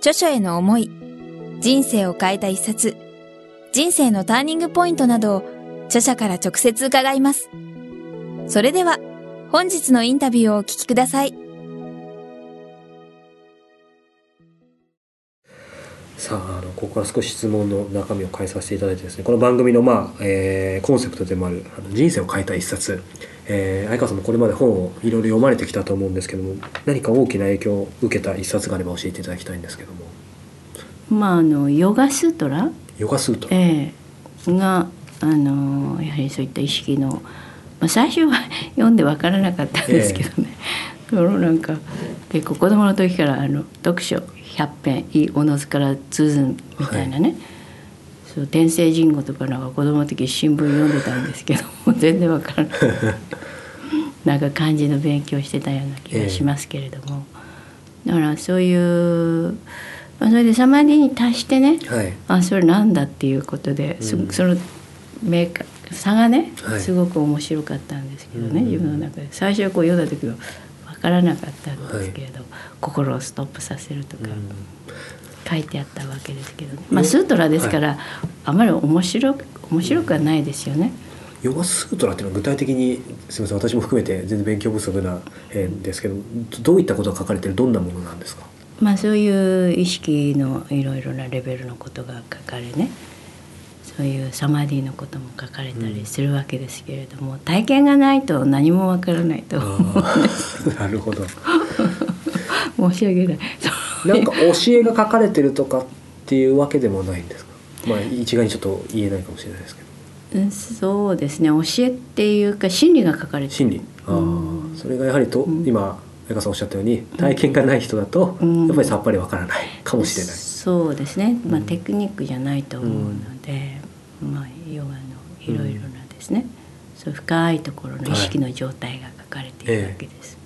著書への思い、人生を変えた一冊、人生のターニングポイントなどを著者から直接伺います。それでは、本日のインタビューをお聞きください。さああのここから少し質問の中身を変えさせていただいてですねこの番組の、まあえー、コンセプトでもあるあの人生を変えた一冊、えー、相川さんもこれまで本をいろいろ読まれてきたと思うんですけども何か大きな影響を受けた一冊があれば教えていただきたいんですけども。まあ、あのヨガスートラ？ヨガスートラ、えー、があのやはりそういった意識の、まあ、最初は読んで分からなかったんですけどね、えー、なんか結構子供の時からあの読書百遍いいおのずから通ずみたいなね、はい、そう天聖人語とかなんか子供の時新聞読んでたんですけども 全然わからない。なんか漢字の勉強してたような気がしますけれども、えー、だからそういう、まあ、それでサマディに達してね、はい、あそれなんだっていうことで、うん、そのメーカー差がね、はい、すごく面白かったんですけどね、うん、自分の中で。最初こう読んだ時はからなかったんですけれど、はい、心をストップさせるとか書いてあったわけですけど。ね、まあ、スートラですから、はい、あまり面白面白くはないですよね。ヨガスートラっていうのは具体的にすみません私も含めて全然勉強不足な、えー、ですけどどういったことが書かれてるどんなものなんですか？まあそういう意識のいろいろなレベルのことが書かれね。そういうサマディのことも書かれたりするわけですけれども、うん、体験がないと何もわからないと思うんです。なるほど。申し訳ない なんか教えが書かれてるとかっていうわけでもないんですか？まあ一概にちょっと言えないかもしれないですけど。そうですね。教えっていうか心理が書かれてる。心理。ああ、うん、それがやはりと、うん、今江川さんおっしゃったように体験がない人だと、やっぱりさっぱりわからないかもしれない、そうですね、まあ、テクニックじゃないと思うので、まあ、ヨガのいろいろなですね、そう深いところの意識の状態が書かれているわけです。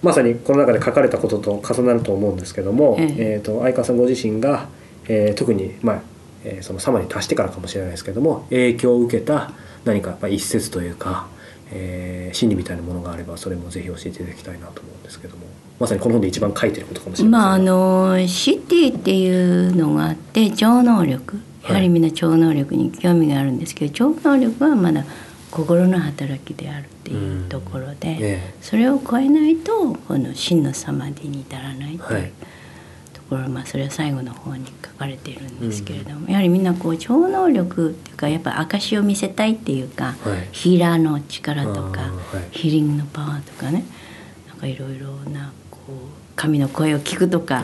えー、まさにこの中で書かれたことと重なると思うんですけども、えー、えーと相川さんご自身が、えー、特に、まあえー、その様に達してからかもしれないですけども影響を受けた何かやっぱ一節というか、えー、心理みたいなものがあればそれもぜひ教えていただきたいなと思うんですけどもまさにこの本で一番書いてることかもしれません、まあ、あのシティっていうのがあって超能力。やはりみんな超能力に興味があるんですけど、超能力はまだ心の働きであるっていうところで、ね、それを超えないとこの真のサマディに至らないというところ、はい、まあそれは最後の方に書かれているんですけれども、うん、やはりみんなこう超能力っていうかやっぱ証を見せたいっていうか、はい、ヒーラーの力とか、はい、ヒーリングのパワーとかねなんかいろいろなこう神の声を聞くとか。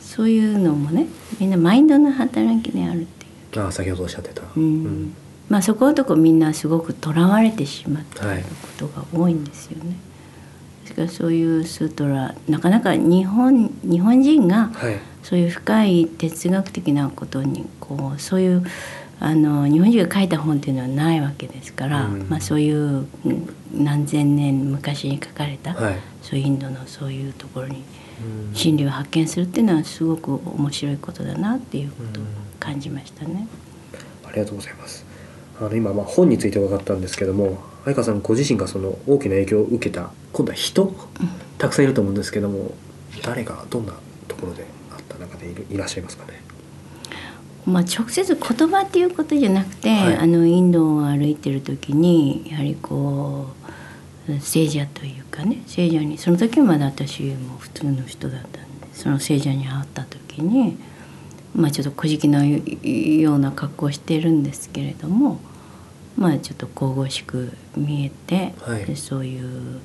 そういうのもねみんなマインドの働きであるっていう。あ先ほどおっしゃってた、うん、うん、まあそこのとこみんなすごくとらわれてしまったことが多いんですよね、はい、ですからそういうスートラなかなか日本日本人がそういう深い哲学的なことにこうそういうあの日本人が書いた本っていうのはないわけですから、うん、まあ、そういう何千年昔に書かれた、はい、そうインドのそういうところに真理を発見するっていうのはすごく面白いことだなっていうことを感じましたね。ありがとうございます。あの今まあ本について伺ったんですけども相川さんご自身がその大きな影響を受けた今度は人、たくさんいると思うんですけども誰がどんなところであった中でいるいらっしゃいますかね？まあ、直接言葉っていうことじゃなくて、はい、あのインドを歩いてる時にやはりこう聖者というかね聖者にその時はまだ私も普通の人だったんでその聖者に会った時に、まあ、ちょっと小じのような格好をしてるんですけれども、まあ、ちょっと神々しく見えて、はい、そういう。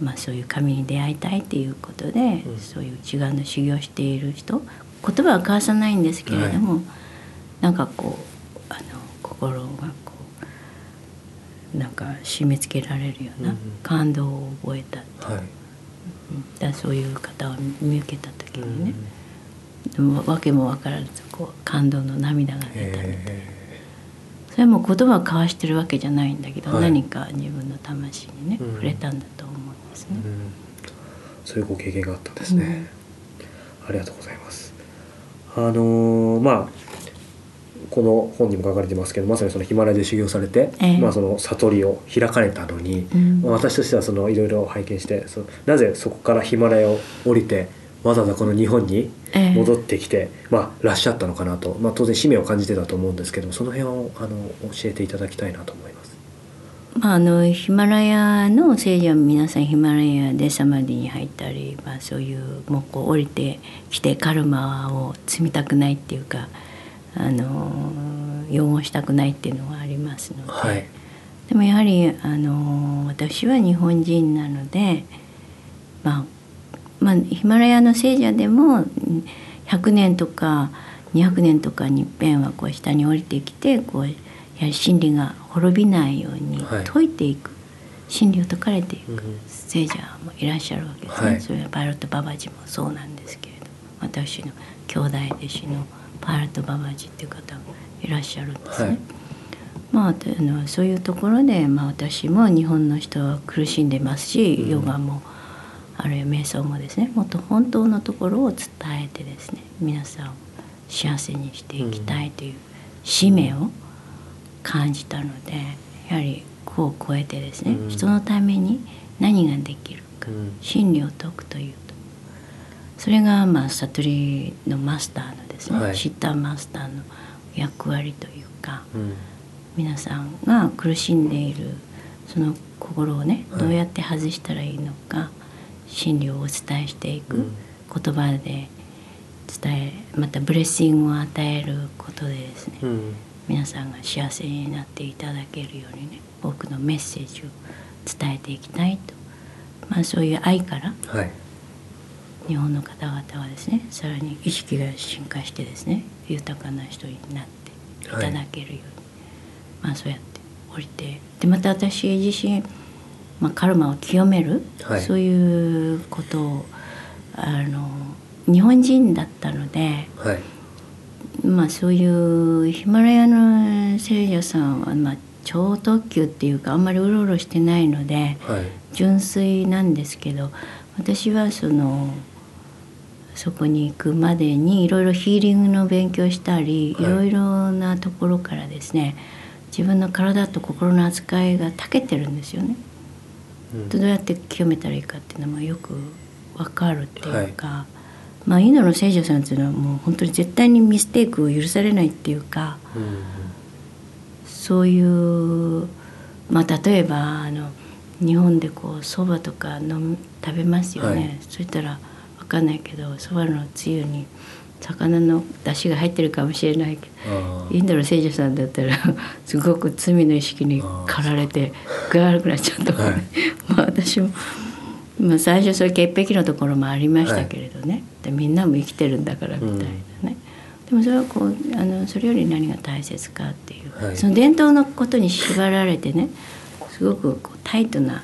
まあ、そういう神に出会いたいっていうことで、うん、そういう内側の修行している人言葉は交わさないんですけれども、はい、なんかこうあの心がこうなんか締め付けられるような感動を覚えた、はい、だそういう方を見受けた時にね、わけも分からずこう感動の涙が出たりそれも言葉を交わしてるわけじゃないんだけど、はい、何か自分の魂にね、うん、触れたんだと思うんですね、うん、そういうご経験があったんですね、うん、ありがとうございます。あのー、まあこの本にも書かれてますけどまさにそのヒマラヤで修行されて、えー、まあ、その悟りを開かれたのに、まあ、私としてはそのいろいろ拝見してそのなぜそこからヒマラヤを降りてわざわざこの日本に戻ってきて、えー、まあ、らっしゃったのかなと、まあ、当然使命を感じてたと思うんですけどその辺をあの教えていただきたいなと思います。まあ、あのヒマラヤの聖者は皆さんヒマラヤでサマディに入ったり、まあ、そういうもうこう降りてきてカルマを積みたくないっていうかあの擁護したくないっていうのがありますので、はい、でもやはりあの私は日本人なので、まあ、まあヒマラヤの聖者でも100年とか200年とかに一遍はこう下に降りてきてこうやはり真理が滅びないように解いていく、はい、真理を解かれていく聖者もいらっしゃるわけですね、はい、それはパイロット・ババジもそうなんですけれど私の兄弟弟子のパイロット・ババジっていう方もいらっしゃるんですね。はい、まあ、あのそういうところで、まあ、私も日本の人は苦しんでますし、ヨガもあるいは瞑想もですねもっと本当のところを伝えてですね皆さんを幸せにしていきたいという使命を感じたのでやはりこを超えてですね、人のために何ができるか、真理を説くというと。それがまあ悟りのマスターのですね、はい、シッターマスターの役割というか、うん、皆さんが苦しんでいるその心をねどうやって外したらいいのか、真理をお伝えしていく、うん、言葉で伝えまたブレッシングを与えることでですね、うん、皆さんが幸せになっていただけるようにね多くのメッセージを伝えていきたいと、まあ、そういう愛から、はい、日本の方々はですねさらに意識が進化してですね豊かな人になっていただけるように、はい、まあそうやって降りてでまた私自身、まあ、カルマを清める、はい、そういうことをあの日本人だったので、はい、まあそういうヒマラヤの聖者さんは、まあ、超特急っていうかあんまりうろうろしてないので、はい、純粋なんですけど私はそのそこに行くまでにいろいろヒーリングの勉強したり、い、ろいろなところからですね自分の体と心の扱いが長けてるんですよね。うん、どうやって清めたらいいかっていうのもよく分かるっていうか、はい、まあインドの聖者さんっていうのはもう本当に絶対にミステイクを許されないっていうか、うん、そういうまあ例えばあの日本でこうそばとか飲む食べますよね、はい、そしたらかんないけどそばのつゆに魚の出汁が入ってるかもしれないけどインドの聖女さんだったら すごく罪の意識に駆られて具合悪くなっちゃったはい、まあ私も、まあ、最初そういう潔癖のところもありましたけれどね、はい、でみんなも生きてるんだからみたいなね、うん、でもそれはこうあのそれより何が大切かっていう、はい、その伝統のことに縛られてねすごくこうタイトな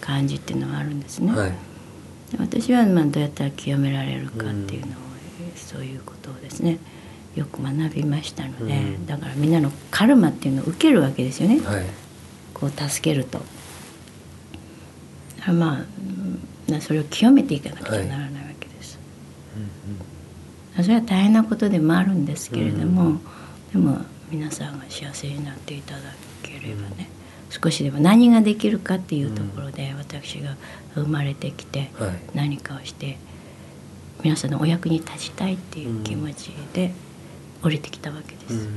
感じっていうのはあるんですね。私はまあどうやったら清められるかっていうのを、そういうことをですねよく学びましたので、だからみんなのカルマっていうのを受けるわけですよね、はい、こう助けると。まあそれを清めていかなくちゃならないわけです。はい、それは大変なことでもあるんですけれども、でも皆さんが幸せになっていただければね、少しでも何ができるかっていうところで私が生まれてきて何かをして皆さんのお役に立ちたいっていう気持ちで降りてきたわけです。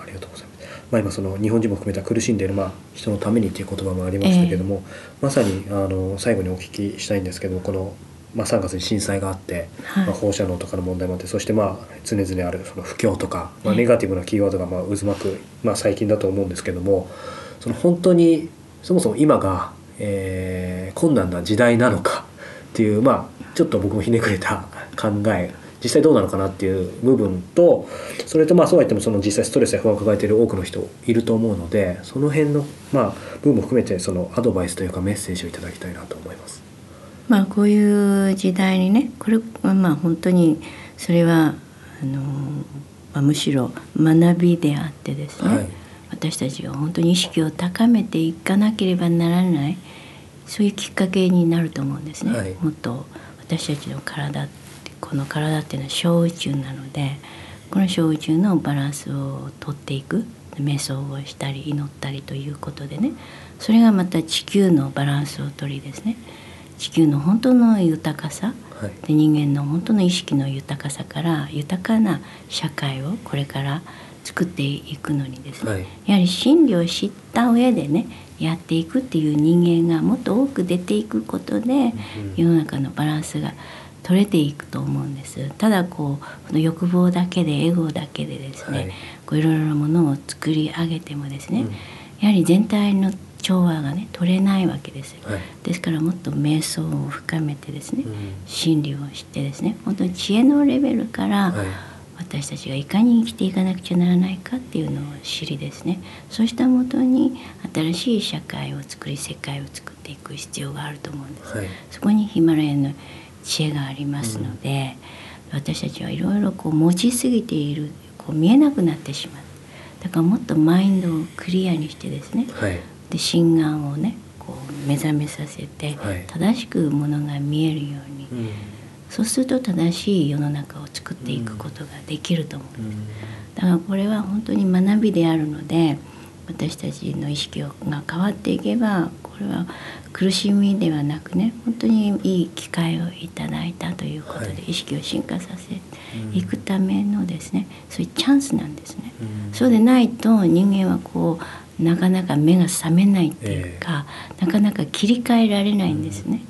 ありがとうございます。まあ、今その日本人も含めた苦しんでいるまあ人のためにっていう言葉もありましたけども、えー、まさにあの最後にお聞きしたいんですけどもこのまあ、3月に震災があって、はい、まあ、放射能とかの問題もあってそしてまあ常々あるその不況とか、まあ、ネガティブなキーワードがまあ渦巻く、まあ、最近だと思うんですけどもその本当にそもそも今が、えー、困難な時代なのかっていうまあちょっと僕もひねくれた 考え実際どうなのかなっていう部分とそれとまあそうは言ってもその実際ストレスや不安を抱えている多くの人いると思うのでその辺のまあ部分も含めてそのアドバイスというかメッセージをいただきたいなと思います。まあこういう時代にねこれまあ本当にそれはあの、まあ、むしろ学びであってですね、はい、私たちが本当に意識を高めていかなければならないそういうきっかけになると思うんですね。はい、もっと私たちの体この体っていうのは小宇宙なのでこの小宇宙のバランスをとっていく。瞑想をしたり祈ったりということでね。それがまた地球のバランスをとりですね。地球の本当の豊かさ、はい、で人間の本当の意識の豊かさから豊かな社会をこれから作っていくのにですね、はい、やはり真理を知った上でねやっていくっていう人間がもっと多く出ていくことで、世の中のバランスが取れていくと思うんです。ただこうこの欲望だけでエゴだけでですね、はい、こういろいろなものを作り上げてもですね、うん、やはり全体の調和がね取れないわけですよ、はい、ですからもっと瞑想を深めてですね、うん、真理を知ってですね本当に知恵のレベルから、はい、私たちがいかに生きていかなくちゃならないかっていうのを知りですね。そうしたもとに新しい社会を作り世界を作っていく必要があると思うんです、そこにヒマラヤの知恵がありますので、うん、私たちはいろいろこう持ちすぎているこう見えなくなってしまう。だからもっとマインドをクリアにしてですね、はい、で心眼をねこう目覚めさせて、はい、正しくものが見えるように、うん、そうすると正しい世の中を作っていくことができると思うんです、うん、だからこれは本当に学びであるので私たちの意識が変わっていけばこれは苦しみではなくね本当にいい機会をいただいたということで、はい、意識を進化させていくためのですね、うん、そういうチャンスなんですね。うん、そうでないと人間はこうなかなか目が覚めないっていうか、えー、なかなか切り替えられないんですね。うん、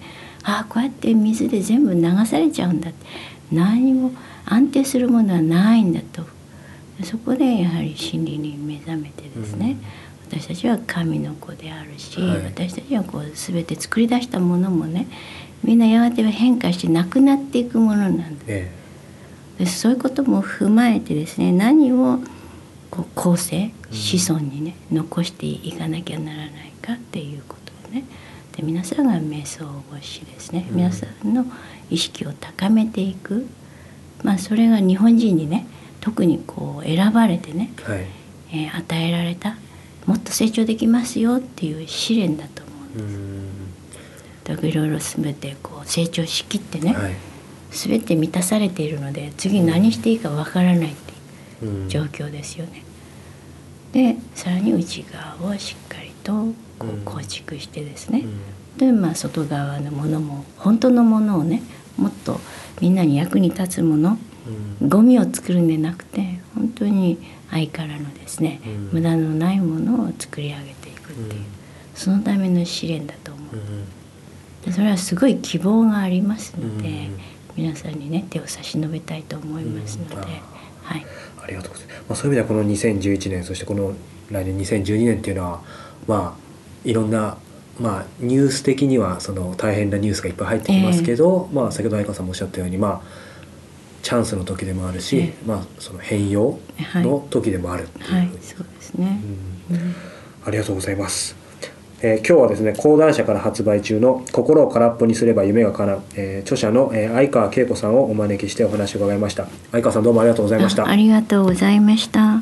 ああこうやって水で全部流されちゃうんだって。何も安定するものはないんだと。そこでやはり真理に目覚めてですね、うん、私たちは神の子であるし、はい、私たちはこう全て作り出したものもねみんなやがては変化してなくなっていくものなんです、ええ、でそういうことも踏まえてですね何をこう後世子孫にね、残していかなきゃならないかっていうことをねで皆さんが瞑想をしですね、うん、皆さんの意識を高めていく。まあそれが日本人にね特にこう選ばれてね、はい、えー、与えられたもっと成長できますよっていう試練だと思うんです。いろいろ全てこう成長しきってね、はい、全て満たされているので次何していいかわからないっていう状況ですよね。でさらに内側をしっかりとこう構築してですね、でまあ外側のものも本当のものをねもっとみんなに役に立つものゴミを作るんでなくて本当に愛からのですね、うん、無駄のないものを作り上げていくっていう、うん、そのための試練だと思う、うん、それはすごい希望がありますので、皆さんにね手を差し伸べたいと思いますので、はい、ありがとうございます、まあ、そういう意味ではこの2011年そしてこの来年2012年っていうのはまあいろんなまあ、ニュース的にはその大変なニュースがいっぱい入ってきますけど、えー、まあ、先ほど相川さんもおっしゃったように、まあ、チャンスの時でもあるし、えまあ、その変容の時でもあるっていう、はい、はい、そうですね、うん、ありがとうございます。えー、今日はですね講談社から発売中の「心を空っぽにすれば夢が叶う」えー、著者の、えー、相川恵子さんをお招きしてお話を伺いました。相川さんどうもありがとうございました。ありがとうございました